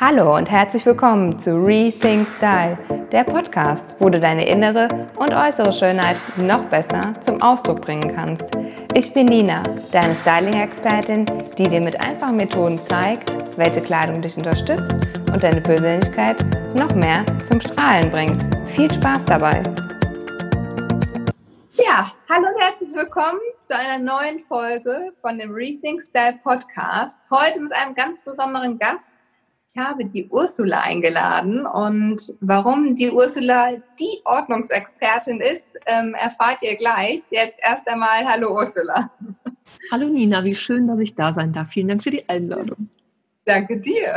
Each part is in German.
Hallo und herzlich willkommen zu Rethink Style, der Podcast, wo du deine innere und äußere Schönheit noch besser zum Ausdruck bringen kannst. Ich bin Nina, deine Styling-Expertin, die dir mit einfachen Methoden zeigt, welche Kleidung dich unterstützt und deine Persönlichkeit noch mehr zum Strahlen bringt. Viel Spaß dabei! Ja, hallo und herzlich willkommen zu einer neuen Folge von dem Rethink Style Podcast. Heute mit einem ganz besonderen Gast ich habe die Ursula eingeladen und warum die Ursula die Ordnungsexpertin ist, ähm, erfahrt ihr gleich. Jetzt erst einmal Hallo Ursula. Hallo Nina, wie schön, dass ich da sein darf. Vielen Dank für die Einladung. Danke dir.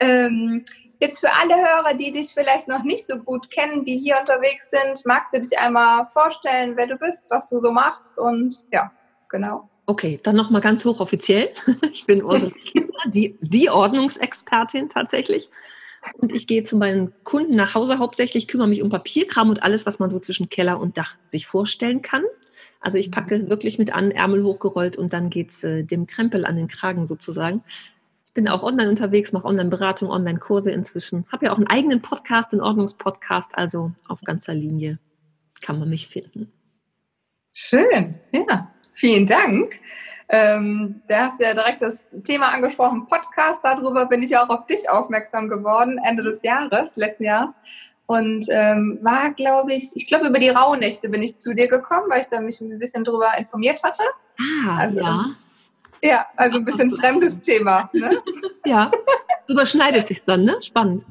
ähm, jetzt für alle Hörer, die dich vielleicht noch nicht so gut kennen, die hier unterwegs sind, magst du dich einmal vorstellen, wer du bist, was du so machst und ja, genau. Okay, dann nochmal ganz hochoffiziell. Ich bin Ursula die, die Ordnungsexpertin tatsächlich. Und ich gehe zu meinen Kunden nach Hause hauptsächlich, kümmere mich um Papierkram und alles, was man so zwischen Keller und Dach sich vorstellen kann. Also ich packe wirklich mit an, Ärmel hochgerollt und dann geht es äh, dem Krempel an den Kragen sozusagen. Ich bin auch online unterwegs, mache Online-Beratung, Online-Kurse inzwischen. Habe ja auch einen eigenen Podcast, einen Ordnungspodcast, also auf ganzer Linie kann man mich finden. Schön, ja. Vielen Dank. Ähm, da hast du ja direkt das Thema angesprochen, Podcast. Darüber bin ich ja auch auf dich aufmerksam geworden, Ende des Jahres, letzten Jahres. Und ähm, war, glaube ich, ich glaube, über die Rauhnächte bin ich zu dir gekommen, weil ich da mich ein bisschen drüber informiert hatte. Ah, also, ja. Ja, also ein bisschen fremdes Thema. Ne? Ja, überschneidet sich dann, ne? Spannend.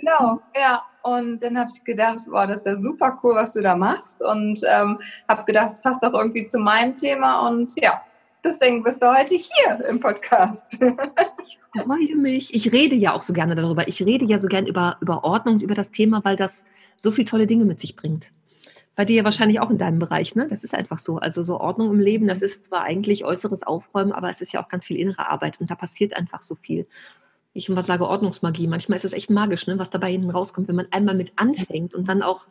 Genau, ja. Und dann habe ich gedacht, boah, das ist ja super cool, was du da machst. Und ähm, habe gedacht, es passt auch irgendwie zu meinem Thema. Und ja, deswegen bist du heute hier im Podcast. ich freue mich. Ich rede ja auch so gerne darüber. Ich rede ja so gerne über, über Ordnung und über das Thema, weil das so viele tolle Dinge mit sich bringt. Bei dir ja wahrscheinlich auch in deinem Bereich, ne? Das ist einfach so. Also so Ordnung im Leben, das ist zwar eigentlich äußeres Aufräumen, aber es ist ja auch ganz viel innere Arbeit und da passiert einfach so viel ich immer sage Ordnungsmagie. Manchmal ist es echt magisch, ne, was dabei hinten rauskommt, wenn man einmal mit anfängt und dann auch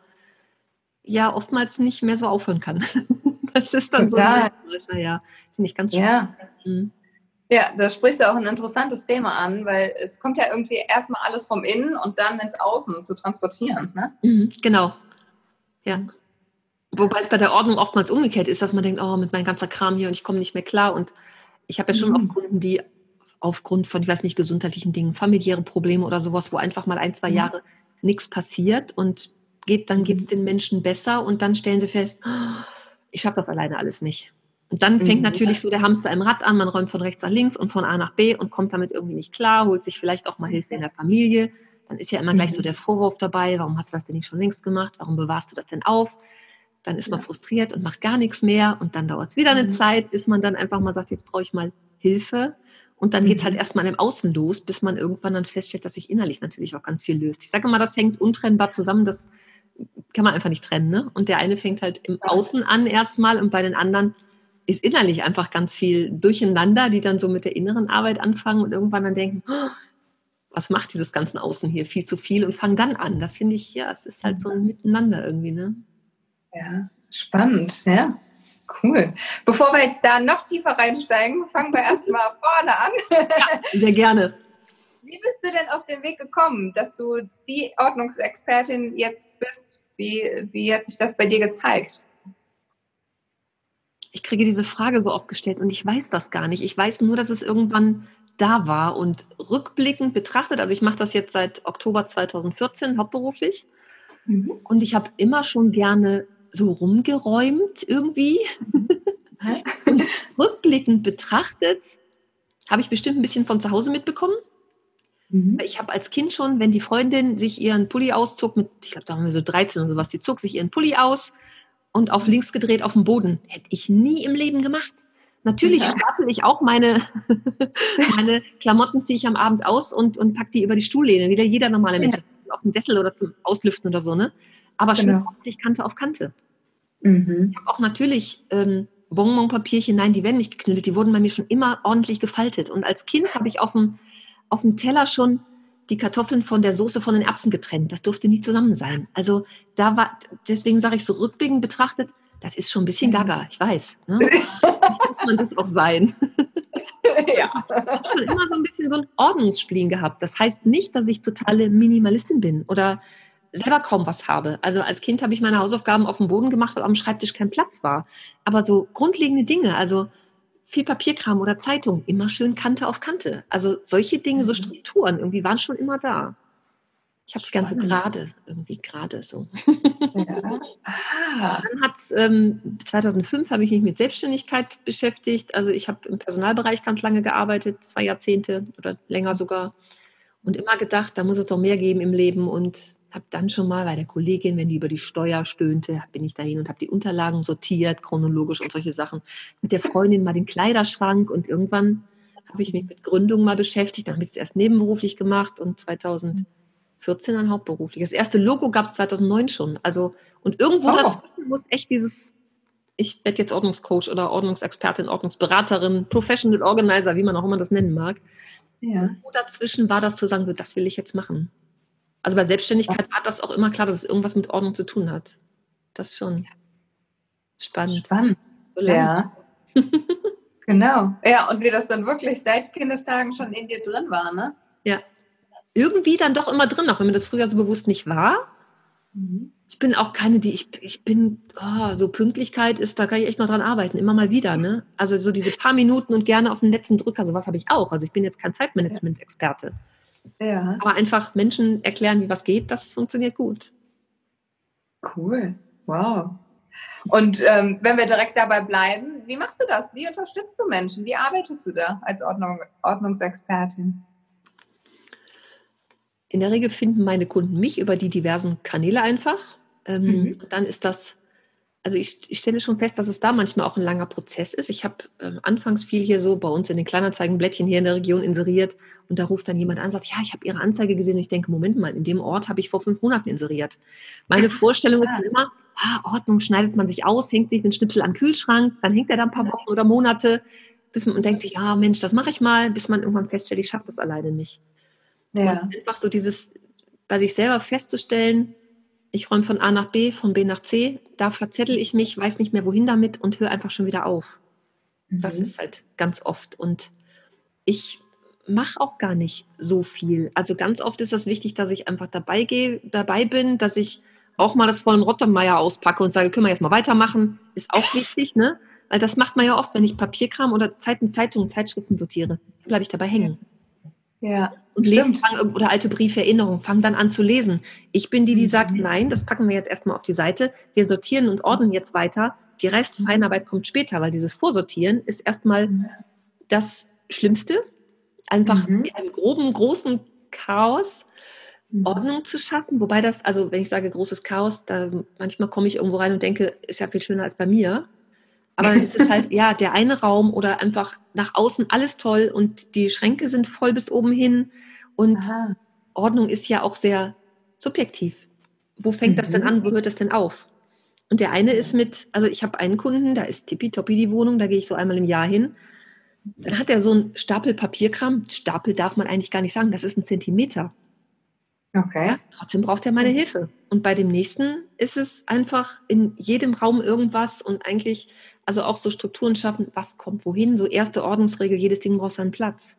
ja oftmals nicht mehr so aufhören kann. das ist dann Total. so. Ja, finde ich ganz schön. Ja. Mhm. Ja, da sprichst du auch ein interessantes Thema an, weil es kommt ja irgendwie erstmal alles vom Innen und dann ins Außen zu transportieren. Ne? Mhm, genau. Ja. Wobei es bei der Ordnung oftmals umgekehrt ist, dass man denkt, oh, mit meinem ganzen Kram hier und ich komme nicht mehr klar. Und ich habe ja schon mhm. auch Kunden, die aufgrund von, ich weiß nicht, gesundheitlichen Dingen, familiäre Probleme oder sowas, wo einfach mal ein, zwei mhm. Jahre nichts passiert und geht, dann geht es mhm. den Menschen besser und dann stellen sie fest, oh, ich schaffe das alleine alles nicht. Und dann fängt mhm. natürlich so der Hamster im Rad an, man räumt von rechts nach links und von A nach B und kommt damit irgendwie nicht klar, holt sich vielleicht auch mal Hilfe in der Familie. Dann ist ja immer gleich so mhm. der Vorwurf dabei, warum hast du das denn nicht schon längst gemacht, warum bewahrst du das denn auf? Dann ist man frustriert und macht gar nichts mehr und dann dauert es wieder eine Zeit, bis man dann einfach mal sagt, jetzt brauche ich mal Hilfe. Und dann geht es halt mhm. erstmal im Außen los, bis man irgendwann dann feststellt, dass sich innerlich natürlich auch ganz viel löst. Ich sage immer, das hängt untrennbar zusammen, das kann man einfach nicht trennen. Ne? Und der eine fängt halt im Außen an erstmal und bei den anderen ist innerlich einfach ganz viel durcheinander, die dann so mit der inneren Arbeit anfangen und irgendwann dann denken, oh, was macht dieses ganze Außen hier viel zu viel und fangen dann an. Das finde ich, ja, es ist halt so ein Miteinander irgendwie. Ne? Ja, spannend, ja. Cool. Bevor wir jetzt da noch tiefer reinsteigen, fangen wir erstmal vorne an. Ja, sehr gerne. Wie bist du denn auf den Weg gekommen, dass du die Ordnungsexpertin jetzt bist? Wie, wie hat sich das bei dir gezeigt? Ich kriege diese Frage so oft gestellt und ich weiß das gar nicht. Ich weiß nur, dass es irgendwann da war und rückblickend betrachtet, also ich mache das jetzt seit Oktober 2014 hauptberuflich mhm. und ich habe immer schon gerne so rumgeräumt irgendwie. Rückblickend betrachtet habe ich bestimmt ein bisschen von zu Hause mitbekommen. Mhm. Ich habe als Kind schon, wenn die Freundin sich ihren Pulli auszog, mit, ich glaube, da haben wir so 13 und sowas, die zog sich ihren Pulli aus und auf links gedreht auf dem Boden. Hätte ich nie im Leben gemacht. Natürlich ja. stapel ich auch meine, meine Klamotten, ziehe ich am Abend aus und, und packe die über die Stuhllehne, wie jeder normale Mensch, ja. auf den Sessel oder zum Auslüften oder so. Ne? Aber genau. schön ordentlich Kante auf Kante. Mhm. Ich habe auch natürlich ähm, Bonbonpapierchen, nein, die werden nicht geknüllt, die wurden bei mir schon immer ordentlich gefaltet. Und als Kind habe ich auf dem, auf dem Teller schon die Kartoffeln von der Soße von den Erbsen getrennt. Das durfte nie zusammen sein. Also da war, deswegen sage ich so rückblickend betrachtet, das ist schon ein bisschen gaga, ich weiß. Ne? muss man das auch sein. ja. Ich habe schon immer so ein bisschen so ein Ordnungsspleen gehabt. Das heißt nicht, dass ich totale Minimalistin bin oder selber kaum was habe. Also als Kind habe ich meine Hausaufgaben auf dem Boden gemacht, weil am Schreibtisch kein Platz war. Aber so grundlegende Dinge, also viel Papierkram oder Zeitung, immer schön Kante auf Kante. Also solche Dinge, so mhm. Strukturen, irgendwie waren schon immer da. Ich habe es gern so gerade, irgendwie gerade so. Ja. Ah. Dann hat's, ähm, 2005 habe ich mich mit Selbstständigkeit beschäftigt. Also ich habe im Personalbereich ganz lange gearbeitet, zwei Jahrzehnte oder länger sogar. Und immer gedacht, da muss es doch mehr geben im Leben. Und habe dann schon mal bei der Kollegin, wenn die über die Steuer stöhnte, bin ich dahin und habe die Unterlagen sortiert, chronologisch und solche Sachen. Mit der Freundin mal den Kleiderschrank und irgendwann habe ich mich mit Gründung mal beschäftigt. Dann habe ich es erst nebenberuflich gemacht und 2014 dann hauptberuflich. Das erste Logo gab es 2009 schon. Also und irgendwo oh. dazwischen muss echt dieses ich werde jetzt Ordnungscoach oder Ordnungsexpertin, Ordnungsberaterin, Professional Organizer, wie man auch immer das nennen mag. Ja. Wo dazwischen war das zu sagen, so, das will ich jetzt machen. Also bei Selbstständigkeit war das auch immer klar, dass es irgendwas mit Ordnung zu tun hat. Das schon. Spannend. Spannend. So ja. genau. Ja, und wie das dann wirklich seit Kindestagen schon in dir drin war, ne? Ja. Irgendwie dann doch immer drin, auch wenn mir das früher so bewusst nicht war. Mhm. Ich bin auch keine, die, ich, ich bin, oh, so Pünktlichkeit ist, da kann ich echt noch dran arbeiten, immer mal wieder, ne? Also so diese paar Minuten und gerne auf den letzten Drücker, sowas habe ich auch. Also ich bin jetzt kein Zeitmanagement-Experte. Ja. Aber einfach Menschen erklären, wie was geht, das funktioniert gut. Cool. Wow. Und ähm, wenn wir direkt dabei bleiben, wie machst du das? Wie unterstützt du Menschen? Wie arbeitest du da als Ordnung, Ordnungsexpertin? In der Regel finden meine Kunden mich über die diversen Kanäle einfach. Ähm, mhm. Dann ist das also ich, ich, stelle schon fest, dass es da manchmal auch ein langer Prozess ist. Ich habe äh, anfangs viel hier so bei uns in den Kleinanzeigenblättchen hier in der Region inseriert und da ruft dann jemand an und sagt, ja, ich habe Ihre Anzeige gesehen und ich denke, Moment mal, in dem Ort habe ich vor fünf Monaten inseriert. Meine Vorstellung ist dann immer, ah, Ordnung, schneidet man sich aus, hängt sich den Schnipsel an den Kühlschrank, dann hängt er da ein paar Wochen oder Monate, bis man denkt sich, ja Mensch, das mache ich mal, bis man irgendwann feststellt, ich schaffe das alleine nicht. Ja. einfach so dieses bei sich selber festzustellen, ich räume von A nach B, von B nach C, da verzettel ich mich, weiß nicht mehr wohin damit und höre einfach schon wieder auf. Mhm. Das ist halt ganz oft. Und ich mache auch gar nicht so viel. Also ganz oft ist das wichtig, dass ich einfach dabei gehe, dabei bin, dass ich auch mal das vollen Rottermeier auspacke und sage, können wir jetzt mal weitermachen, ist auch wichtig, ne? Weil das macht man ja oft, wenn ich Papierkram oder Zeiten, Zeitungen, Zeitschriften sortiere, bleibe ich dabei hängen. Ja. Und lesen fang, oder alte Briefe, Erinnerungen, fang dann an zu lesen. Ich bin die, die mhm. sagt, nein, das packen wir jetzt erstmal auf die Seite. Wir sortieren und ordnen jetzt weiter. Die Restfeinarbeit kommt später, weil dieses Vorsortieren ist erstmal das Schlimmste. Einfach mhm. in einem groben, großen Chaos mhm. Ordnung zu schaffen. Wobei das, also wenn ich sage großes Chaos, da manchmal komme ich irgendwo rein und denke, ist ja viel schöner als bei mir. Aber es ist halt, ja, der eine Raum oder einfach nach außen alles toll und die Schränke sind voll bis oben hin und Aha. Ordnung ist ja auch sehr subjektiv. Wo fängt mhm. das denn mhm. an? Wo hört das denn auf? Und der eine ist mit, also ich habe einen Kunden, da ist tippitoppi die Wohnung, da gehe ich so einmal im Jahr hin. Dann hat er so einen Stapel Papierkram. Stapel darf man eigentlich gar nicht sagen, das ist ein Zentimeter. Okay. Ja, trotzdem braucht er meine Hilfe. Und bei dem nächsten ist es einfach in jedem Raum irgendwas und eigentlich also auch so Strukturen schaffen, was kommt wohin, so erste Ordnungsregel, jedes Ding braucht seinen Platz.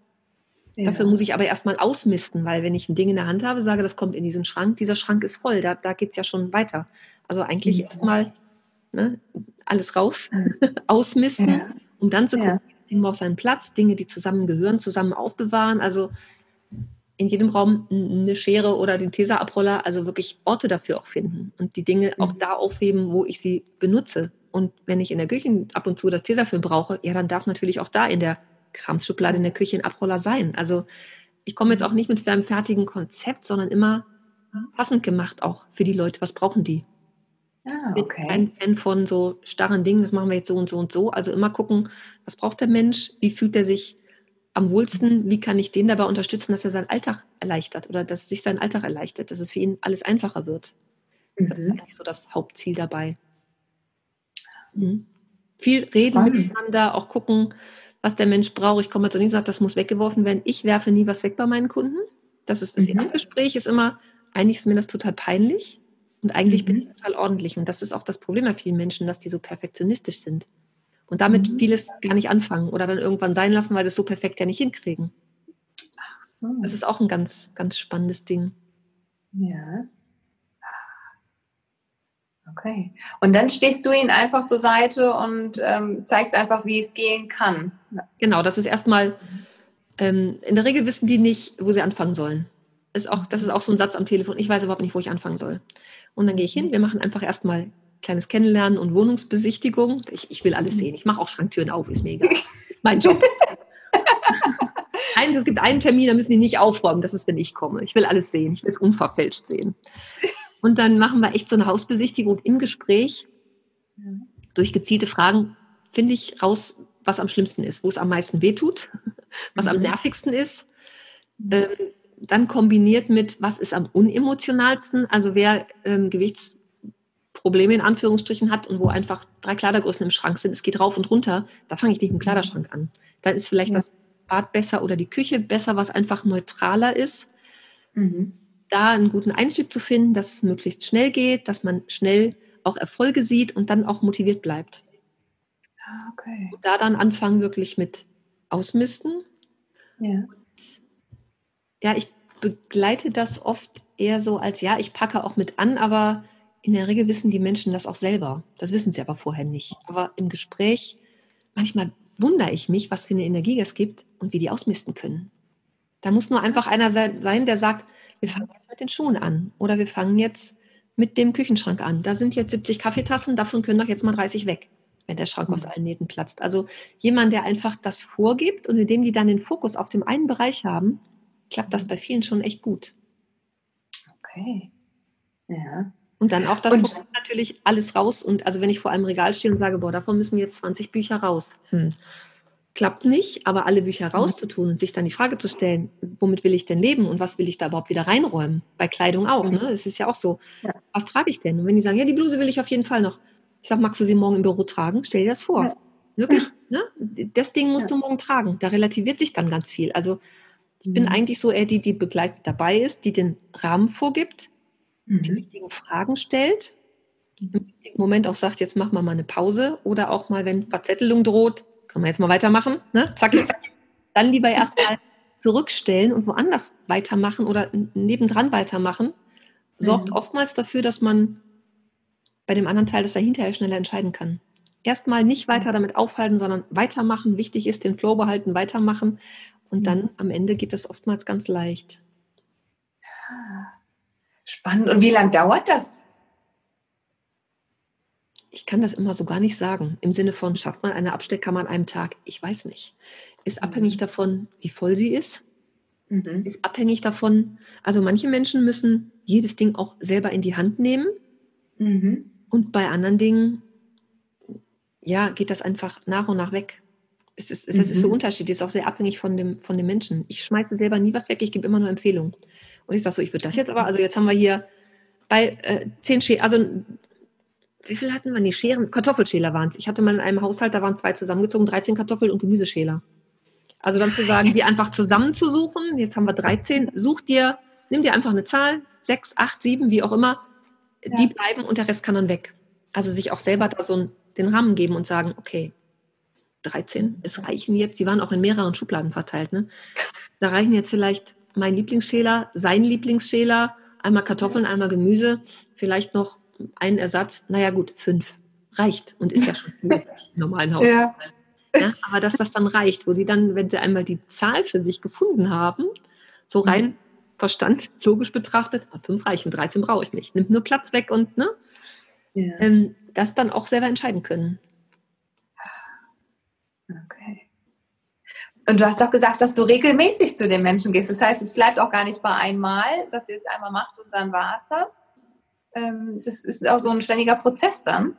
Ja. Dafür muss ich aber erstmal ausmisten, weil wenn ich ein Ding in der Hand habe, sage, das kommt in diesen Schrank, dieser Schrank ist voll, da, da geht es ja schon weiter. Also eigentlich ja. erstmal ne, alles raus, ausmisten, um dann zu gucken, das Ding braucht seinen Platz, Dinge, die zusammengehören, zusammen aufbewahren. Also in jedem Raum eine Schere oder den Tesa-Abroller, also wirklich Orte dafür auch finden und die Dinge auch da aufheben, wo ich sie benutze. Und wenn ich in der Küche ab und zu das Tesafilm brauche, ja, dann darf natürlich auch da in der Kramsschublade in der Küche ein Abroller sein. Also ich komme jetzt auch nicht mit einem fertigen Konzept, sondern immer passend gemacht auch für die Leute. Was brauchen die? Ah, okay. Ich bin ein Fan von so starren Dingen, das machen wir jetzt so und so und so. Also immer gucken, was braucht der Mensch, wie fühlt er sich am wohlsten, wie kann ich den dabei unterstützen, dass er seinen Alltag erleichtert oder dass sich sein Alltag erleichtert, dass es für ihn alles einfacher wird. Mhm. Das ist mhm. eigentlich so das Hauptziel dabei. Mhm. Viel reden Spannend. miteinander, auch gucken, was der Mensch braucht. Ich komme jetzt und sagt, das muss weggeworfen werden. Ich werfe nie was weg bei meinen Kunden. Das ist das mhm. erste Gespräch, ist immer, eigentlich ist mir das total peinlich und eigentlich mhm. bin ich total ordentlich. Und das ist auch das Problem bei vielen Menschen, dass die so perfektionistisch sind. Und damit mhm. vieles gar nicht anfangen oder dann irgendwann sein lassen, weil sie es so perfekt ja nicht hinkriegen. Ach so. Das ist auch ein ganz, ganz spannendes Ding. Ja. Okay. Und dann stehst du ihnen einfach zur Seite und ähm, zeigst einfach, wie es gehen kann. Genau, das ist erstmal, ähm, in der Regel wissen die nicht, wo sie anfangen sollen. Ist auch, das ist auch so ein Satz am Telefon, ich weiß überhaupt nicht, wo ich anfangen soll. Und dann gehe ich hin, wir machen einfach erstmal kleines Kennenlernen und Wohnungsbesichtigung. Ich, ich will alles sehen. Ich mache auch Schranktüren auf, ist mega. mein Job. Eins, es gibt einen Termin, da müssen die nicht aufräumen. Das ist, wenn ich komme. Ich will alles sehen. Ich will es unverfälscht sehen. Und dann machen wir echt so eine Hausbesichtigung im Gespräch. Durch gezielte Fragen finde ich raus, was am schlimmsten ist, wo es am meisten wehtut, was mhm. am nervigsten ist. Ähm, dann kombiniert mit, was ist am unemotionalsten, also wer ähm, Gewichtsprobleme in Anführungsstrichen hat und wo einfach drei Kleidergrößen im Schrank sind, es geht rauf und runter, da fange ich nicht im Kleiderschrank an. Dann ist vielleicht ja. das Bad besser oder die Küche besser, was einfach neutraler ist. Mhm da einen guten Einstieg zu finden, dass es möglichst schnell geht, dass man schnell auch Erfolge sieht und dann auch motiviert bleibt. Ah, okay. Und da dann anfangen wirklich mit Ausmisten. Ja. ja, ich begleite das oft eher so als, ja, ich packe auch mit an, aber in der Regel wissen die Menschen das auch selber. Das wissen sie aber vorher nicht. Aber im Gespräch, manchmal wundere ich mich, was für eine Energie es gibt und wie die ausmisten können. Da muss nur einfach einer sein, der sagt, wir fangen jetzt mit den Schuhen an oder wir fangen jetzt mit dem Küchenschrank an. Da sind jetzt 70 Kaffeetassen, davon können doch jetzt mal 30 weg, wenn der Schrank mhm. aus allen Nähten platzt. Also jemand, der einfach das vorgibt und indem die dann den Fokus auf dem einen Bereich haben, klappt das bei vielen schon echt gut. Okay. Ja. Und dann auch das und, natürlich alles raus. Und also wenn ich vor einem Regal stehe und sage, boah, davon müssen jetzt 20 Bücher raus. Hm klappt nicht, aber alle Bücher mhm. rauszutun und sich dann die Frage zu stellen, womit will ich denn leben und was will ich da überhaupt wieder reinräumen? Bei Kleidung auch, mhm. ne? Es ist ja auch so, ja. was trage ich denn? Und wenn die sagen, ja, die Bluse will ich auf jeden Fall noch. Ich sage, magst du sie morgen im Büro tragen? Stell dir das vor. Ja. Wirklich, ne? Das Ding musst ja. du morgen tragen. Da relativiert sich dann ganz viel. Also ich mhm. bin eigentlich so eher die, die begleitend dabei ist, die den Rahmen vorgibt, mhm. die richtigen Fragen stellt, im Moment auch sagt, jetzt machen wir mal eine Pause oder auch mal, wenn Verzettelung droht, können wir jetzt mal weitermachen? Ne? Zack, zack. Dann lieber erstmal zurückstellen und woanders weitermachen oder nebendran weitermachen, sorgt mhm. oftmals dafür, dass man bei dem anderen Teil das dahinterher schneller entscheiden kann. Erstmal nicht weiter damit aufhalten, sondern weitermachen. Wichtig ist, den Flow behalten, weitermachen. Und dann am Ende geht das oftmals ganz leicht. Spannend. Und wie lange dauert das? ich kann das immer so gar nicht sagen. Im Sinne von, schafft man eine Abstellkammer an einem Tag? Ich weiß nicht. Ist abhängig mhm. davon, wie voll sie ist. Mhm. Ist abhängig davon, also manche Menschen müssen jedes Ding auch selber in die Hand nehmen. Mhm. Und bei anderen Dingen, ja, geht das einfach nach und nach weg. Es ist, das ist so mhm. unterschiedlich, ist auch sehr abhängig von dem, von dem Menschen. Ich schmeiße selber nie was weg, ich gebe immer nur Empfehlungen. Und ich sage so, ich würde das jetzt aber, also jetzt haben wir hier bei äh, zehn Schäden, also wie viel hatten wir? Nee, Scheren, Kartoffelschäler waren es. Ich hatte mal in einem Haushalt, da waren zwei zusammengezogen, 13 Kartoffel- und Gemüseschäler. Also dann zu sagen, die einfach zusammenzusuchen, jetzt haben wir 13, such dir, nimm dir einfach eine Zahl, 6, 8, 7, wie auch immer, ja. die bleiben und der Rest kann dann weg. Also sich auch selber da so den Rahmen geben und sagen, okay, 13, es reichen jetzt, die waren auch in mehreren Schubladen verteilt, ne? Da reichen jetzt vielleicht mein Lieblingsschäler, sein Lieblingsschäler, einmal Kartoffeln, einmal Gemüse, vielleicht noch einen Ersatz, naja gut, fünf reicht und ist ja schon viel im normalen Haushalt. Ja. ja. aber dass das dann reicht, wo die dann, wenn sie einmal die Zahl für sich gefunden haben, so mhm. rein mhm. Verstand, logisch betrachtet, ah, fünf reichen, 13 brauche ich nicht, nimmt nur Platz weg und ne, ja. ähm, das dann auch selber entscheiden können. Okay. Und du hast auch gesagt, dass du regelmäßig zu den Menschen gehst. Das heißt, es bleibt auch gar nicht bei einmal, dass ihr es einmal macht und dann war es das, ähm, das ist auch so ein ständiger Prozess dann.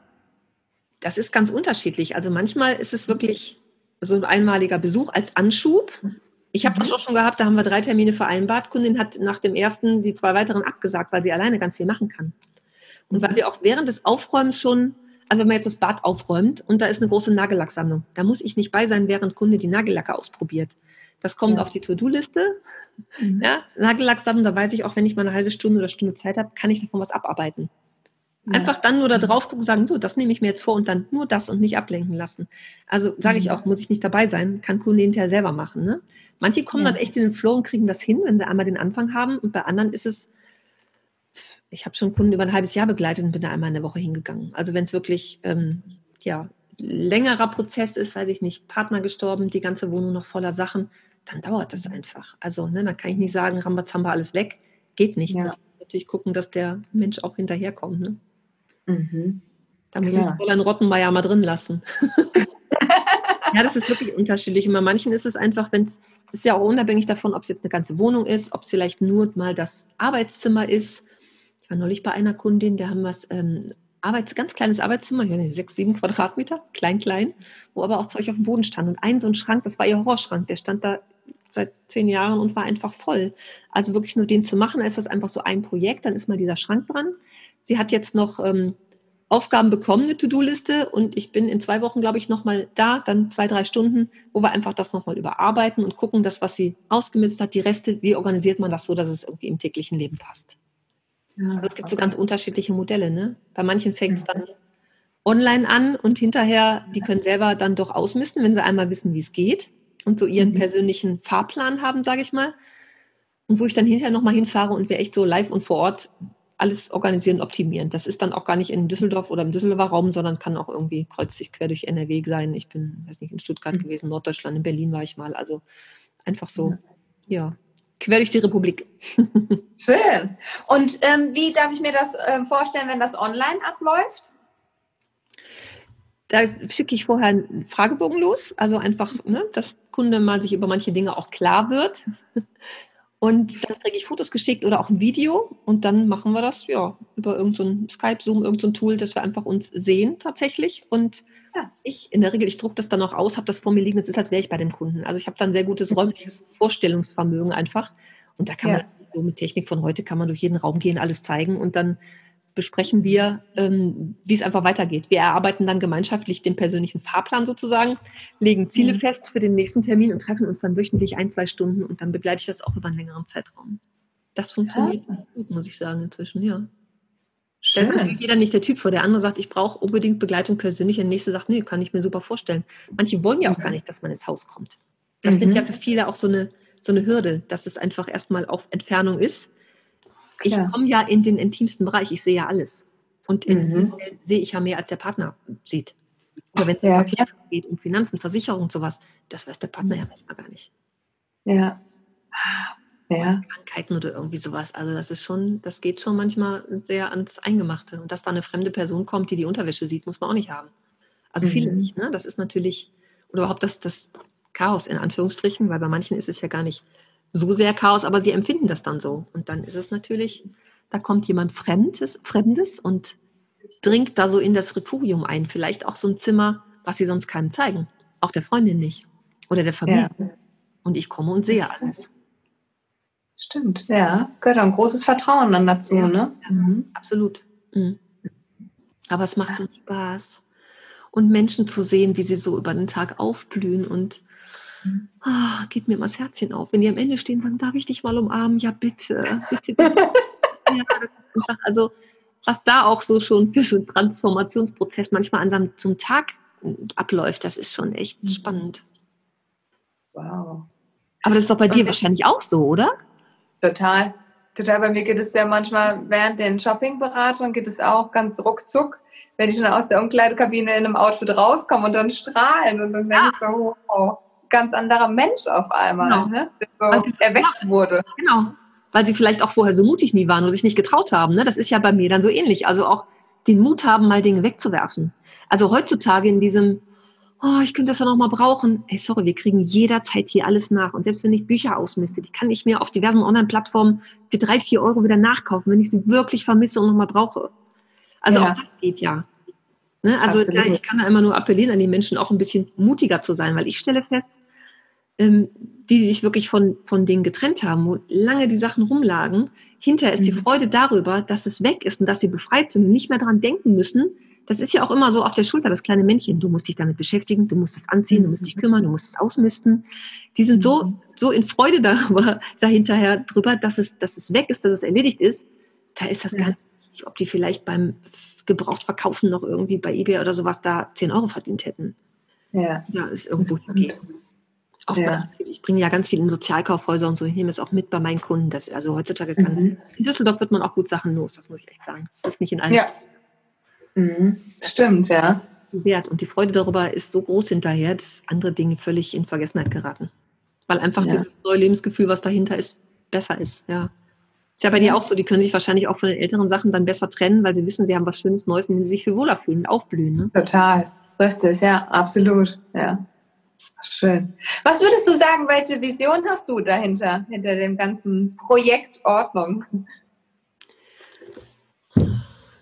Das ist ganz unterschiedlich. Also manchmal ist es wirklich so ein einmaliger Besuch als Anschub. Ich habe mhm. das auch schon gehabt, da haben wir drei Termine vereinbart. Kundin hat nach dem ersten die zwei weiteren abgesagt, weil sie alleine ganz viel machen kann. Und mhm. weil wir auch während des Aufräumens schon, also wenn man jetzt das Bad aufräumt und da ist eine große Nagellacksammlung, da muss ich nicht bei sein, während Kunde die Nagellacke ausprobiert. Das kommt ja. auf die To-Do-Liste. Mhm. Ja, Nagellack sammeln, da weiß ich auch, wenn ich mal eine halbe Stunde oder Stunde Zeit habe, kann ich davon was abarbeiten. Einfach dann nur da drauf gucken, sagen, so, das nehme ich mir jetzt vor und dann nur das und nicht ablenken lassen. Also sage ich mhm. auch, muss ich nicht dabei sein, kann Kunde hinterher selber machen. Ne? Manche kommen ja. dann echt in den Flow und kriegen das hin, wenn sie einmal den Anfang haben und bei anderen ist es, ich habe schon Kunden über ein halbes Jahr begleitet und bin da einmal in der Woche hingegangen. Also wenn es wirklich, ähm, ja, längerer Prozess ist, weiß ich nicht, Partner gestorben, die ganze Wohnung noch voller Sachen, dann dauert das einfach. Also, ne, dann kann ich nicht sagen, Rambazamba alles weg. Geht nicht. Ja. Natürlich gucken, dass der Mensch auch hinterherkommt. Ne? Mhm. Da muss Klar. ich Fräulein Rottenmeier mal drin lassen. ja, das ist wirklich unterschiedlich. Und bei manchen ist es einfach, wenn es ist ja auch unabhängig davon, ob es jetzt eine ganze Wohnung ist, ob es vielleicht nur mal das Arbeitszimmer ist. War neulich bei einer Kundin, da haben wir ähm, Arbeits, ganz kleines Arbeitszimmer, ja, sechs, sieben Quadratmeter, klein, klein, wo aber auch Zeug auf dem Boden stand. Und ein so ein Schrank, das war ihr Horrorschrank, der stand da seit zehn Jahren und war einfach voll. Also wirklich nur den zu machen, ist das einfach so ein Projekt, dann ist mal dieser Schrank dran. Sie hat jetzt noch ähm, Aufgaben bekommen, eine To-Do-Liste und ich bin in zwei Wochen, glaube ich, nochmal da, dann zwei, drei Stunden, wo wir einfach das nochmal überarbeiten und gucken, das, was sie ausgemistet hat, die Reste, wie organisiert man das so, dass es irgendwie im täglichen Leben passt. Also es gibt so ganz unterschiedliche Modelle. Ne? Bei manchen fängt es dann online an und hinterher, die können selber dann doch ausmisten, wenn sie einmal wissen, wie es geht und so ihren mhm. persönlichen Fahrplan haben, sage ich mal. Und wo ich dann hinterher nochmal hinfahre und wir echt so live und vor Ort alles organisieren, optimieren. Das ist dann auch gar nicht in Düsseldorf oder im Düsseldorfer Raum, sondern kann auch irgendwie kreuzig quer durch NRW sein. Ich bin, weiß nicht, in Stuttgart mhm. gewesen, Norddeutschland, in Berlin war ich mal. Also einfach so, ja, ja quer durch die Republik. Schön. Und ähm, wie darf ich mir das äh, vorstellen, wenn das online abläuft? Da schicke ich vorher einen Fragebogen los, also einfach, ne, dass Kunde mal sich über manche Dinge auch klar wird. Und dann kriege ich Fotos geschickt oder auch ein Video und dann machen wir das ja über irgendein so Skype, Zoom, irgendein so Tool, dass wir einfach uns sehen tatsächlich. Und ja. ich in der Regel, ich drucke das dann auch aus, habe das vor mir liegen, es ist, als wäre ich bei dem Kunden. Also ich habe dann sehr gutes räumliches Vorstellungsvermögen einfach. Und da kann ja. man so mit Technik von heute kann man durch jeden Raum gehen, alles zeigen und dann besprechen wir, ähm, wie es einfach weitergeht. Wir erarbeiten dann gemeinschaftlich den persönlichen Fahrplan sozusagen, legen Ziele mhm. fest für den nächsten Termin und treffen uns dann wöchentlich ein, zwei Stunden und dann begleite ich das auch über einen längeren Zeitraum. Das funktioniert ja. gut, muss ich sagen, inzwischen, ja. Schön. Da ist natürlich jeder nicht der Typ vor. Der andere sagt, ich brauche unbedingt Begleitung persönlich. Der nächste sagt, nee, kann ich mir super vorstellen. Manche wollen ja auch mhm. gar nicht, dass man ins Haus kommt. Das mhm. nimmt ja für viele auch so eine, so eine Hürde, dass es einfach erstmal auf Entfernung ist ich komme ja in den intimsten Bereich, ich sehe ja alles. Und mhm. sehe ich ja mehr, als der Partner sieht. Aber wenn es ja, geht um Finanzen, Versicherung sowas, das weiß der Partner ja manchmal gar nicht. Ja. Ja. Krankheiten oder irgendwie sowas. Also das ist schon, das geht schon manchmal sehr ans Eingemachte. Und dass da eine fremde Person kommt, die die Unterwäsche sieht, muss man auch nicht haben. Also viele mhm. nicht. Ne? Das ist natürlich, oder überhaupt das, das Chaos in Anführungsstrichen, weil bei manchen ist es ja gar nicht so sehr Chaos, aber sie empfinden das dann so. Und dann ist es natürlich, da kommt jemand Fremdes, Fremdes und dringt da so in das Refugium ein. Vielleicht auch so ein Zimmer, was sie sonst keinem zeigen. Auch der Freundin nicht. Oder der Familie. Ja. Und ich komme und sehe alles. Stimmt, ja. Gehört auch ein großes Vertrauen dann dazu, ja, ne? Ja, mhm. Absolut. Mhm. Aber es macht so Spaß. Und Menschen zu sehen, wie sie so über den Tag aufblühen und oh, geht mir immer das Herzchen auf. Wenn die am Ende stehen und sagen, darf ich dich mal umarmen? Ja, bitte, bitte, bitte. ja, einfach, also was da auch so schon für so einen Transformationsprozess manchmal an seinem, zum Tag abläuft, das ist schon echt mhm. spannend. Wow. Aber das ist doch bei dir wahrscheinlich auch so, oder? Total. Total. Bei mir geht es ja manchmal während den Shoppingberatungen geht es auch ganz ruckzuck, wenn ich schon aus der Umkleidekabine in einem Outfit rauskomme und dann strahlen und dann denke ich so, wow ganz anderer Mensch auf einmal, genau. ne? der so erweckt wurde. Genau, weil sie vielleicht auch vorher so mutig nie waren oder sich nicht getraut haben. Ne? Das ist ja bei mir dann so ähnlich. Also auch den Mut haben, mal Dinge wegzuwerfen. Also heutzutage in diesem, oh, ich könnte das ja noch mal brauchen. Ey, sorry, wir kriegen jederzeit hier alles nach. Und selbst wenn ich Bücher ausmiste, die kann ich mir auf diversen Online-Plattformen für drei, vier Euro wieder nachkaufen, wenn ich sie wirklich vermisse und noch mal brauche. Also ja. auch das geht ja. Ne? Also ja, ich kann da immer nur appellieren an die Menschen, auch ein bisschen mutiger zu sein, weil ich stelle fest, ähm, die sich wirklich von, von denen getrennt haben, wo lange die Sachen rumlagen, hinterher ist mhm. die Freude darüber, dass es weg ist und dass sie befreit sind und nicht mehr daran denken müssen. Das ist ja auch immer so auf der Schulter, das kleine Männchen. Du musst dich damit beschäftigen, du musst es anziehen, du musst dich kümmern, du musst es ausmisten. Die sind so, mhm. so in Freude darüber, dahinterher drüber, dass es, dass es weg ist, dass es erledigt ist. Da ist das ja. gar nicht ob die vielleicht beim Gebrauchtverkaufen noch irgendwie bei eBay oder sowas da 10 Euro verdient hätten. Ja. Ja, ist irgendwo hingehen. Ja. Ich bringe ja ganz viel in Sozialkaufhäuser und so. Ich nehme es auch mit bei meinen Kunden. Das, also heutzutage kann, Mhm. in Düsseldorf wird man auch gut Sachen los, das muss ich echt sagen. Das ist nicht in allen Ja. Mhm. Stimmt, ja. wert. Und die Freude darüber ist so groß hinterher, dass andere Dinge völlig in Vergessenheit geraten. Weil einfach Ja. dieses neue Lebensgefühl, was dahinter ist, besser ist. Ja. Ist ja bei dir auch so, die können sich wahrscheinlich auch von den älteren Sachen dann besser trennen, weil sie wissen, sie haben was Schönes Neues, in dem sie sich viel wohler fühlen, aufblühen. Ne? Total. Richtig, ja, absolut. Ja. Schön. Was würdest du sagen, welche Vision hast du dahinter, hinter dem ganzen Projekt Ordnung?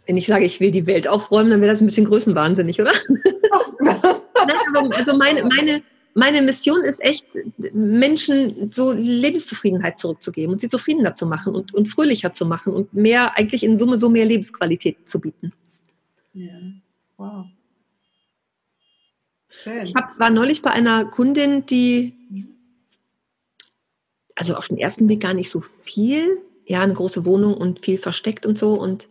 Wenn ich sage, ich will die Welt aufräumen, dann wäre das ein bisschen größenwahnsinnig, oder? Nein, also meine, meine, meine Mission ist echt, Menschen so Lebenszufriedenheit zurückzugeben und sie zufriedener zu machen und, und fröhlicher zu machen und mehr, eigentlich in Summe so mehr Lebensqualität zu bieten. ja. Wow. Schön. Ich hab, war neulich bei einer Kundin, die, also auf den ersten Blick gar nicht so viel, ja, eine große Wohnung und viel versteckt und so und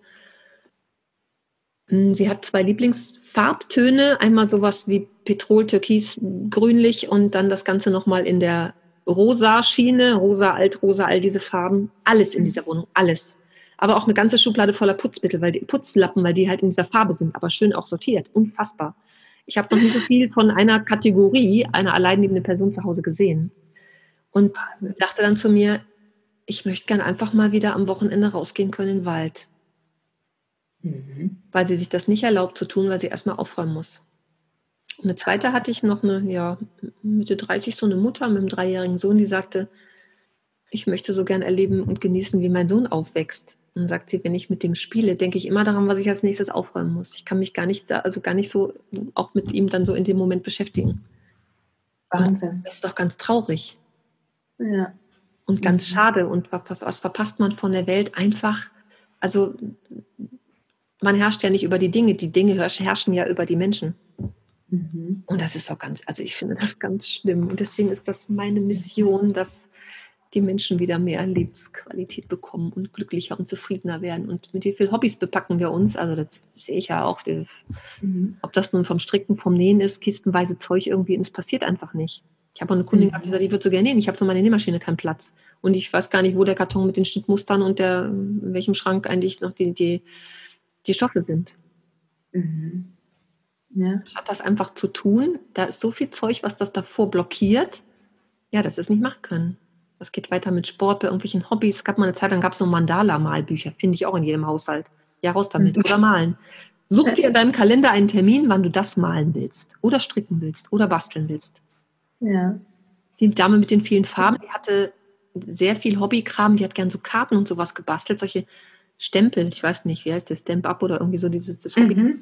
sie hat zwei Lieblingsfarbtöne, einmal sowas wie Petrol, Türkis, grünlich und dann das Ganze nochmal in der rosa Schiene, rosa, altrosa, all diese Farben, alles in dieser Wohnung, alles. Aber auch eine ganze Schublade voller Putzmittel, weil die Putzlappen, weil die halt in dieser Farbe sind, aber schön auch sortiert, unfassbar. Ich habe noch nie so viel von einer Kategorie einer allein lebenden Person zu Hause gesehen. Und sagte dann zu mir, ich möchte gern einfach mal wieder am Wochenende rausgehen können in den Wald, Mhm. weil sie sich das nicht erlaubt zu tun, weil sie erstmal aufräumen muss. Und eine zweite hatte ich noch eine, ja, Mitte 30, so eine Mutter mit einem dreijährigen Sohn, die sagte, ich möchte so gern erleben und genießen, wie mein Sohn aufwächst. Und dann sagt sie, wenn ich mit dem spiele, denke ich immer daran, was ich als nächstes aufräumen muss. Ich kann mich gar nicht da, also gar nicht so auch mit ihm dann so in dem Moment beschäftigen. Wahnsinn. Das ist doch ganz traurig Ja. und ganz Mhm. schade. Und wa- wa- was verpasst man von der Welt? Einfach, also man herrscht ja nicht über die Dinge, die Dinge herrsch- herrschen ja über die Menschen. Mhm. Und das ist auch ganz, also ich finde das ganz schlimm. Und deswegen ist das meine Mission, dass die Menschen wieder mehr Lebensqualität bekommen und glücklicher und zufriedener werden. Und mit wie vielen Hobbys bepacken wir uns? Also das sehe ich ja auch. Mhm. Ob das nun vom Stricken, vom Nähen ist, kistenweise Zeug irgendwie, es passiert einfach nicht. Ich habe auch eine Kundin Mhm. gehabt, die sagt, ich würde so gerne nähen, ich habe für meine Nähmaschine keinen Platz. Und ich weiß gar nicht, wo der Karton mit den Schnittmustern und der, in welchem Schrank eigentlich noch die, die, die Stoffe sind. Mhm. Ja. Statt das einfach zu tun, da ist so viel Zeug, was das davor blockiert, ja, dass sie es nicht machen können. Das geht weiter mit Sport, bei irgendwelchen Hobbys. Es gab mal eine Zeit, dann gab es so Mandala-Malbücher, finde ich auch in jedem Haushalt. Ja, raus damit. Mhm. Oder malen. Such dir in deinem Kalender einen Termin, wann du das malen willst. Oder stricken willst. Oder basteln willst. Ja. Die Dame mit den vielen Farben, die hatte sehr viel Hobbykram, die hat gern so Karten und sowas gebastelt, solche Stempel, ich weiß nicht, wie heißt der, Stamp Up oder irgendwie so dieses das. Mhm.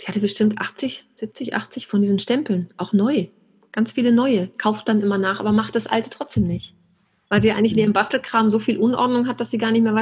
Die hatte bestimmt 80, 70, 80 von diesen Stempeln, auch neu. Ganz viele neue. Kauft dann immer nach, aber macht das alte trotzdem nicht. Weil sie eigentlich in ihrem Bastelkram so viel Unordnung hat, dass sie gar nicht mehr weiß,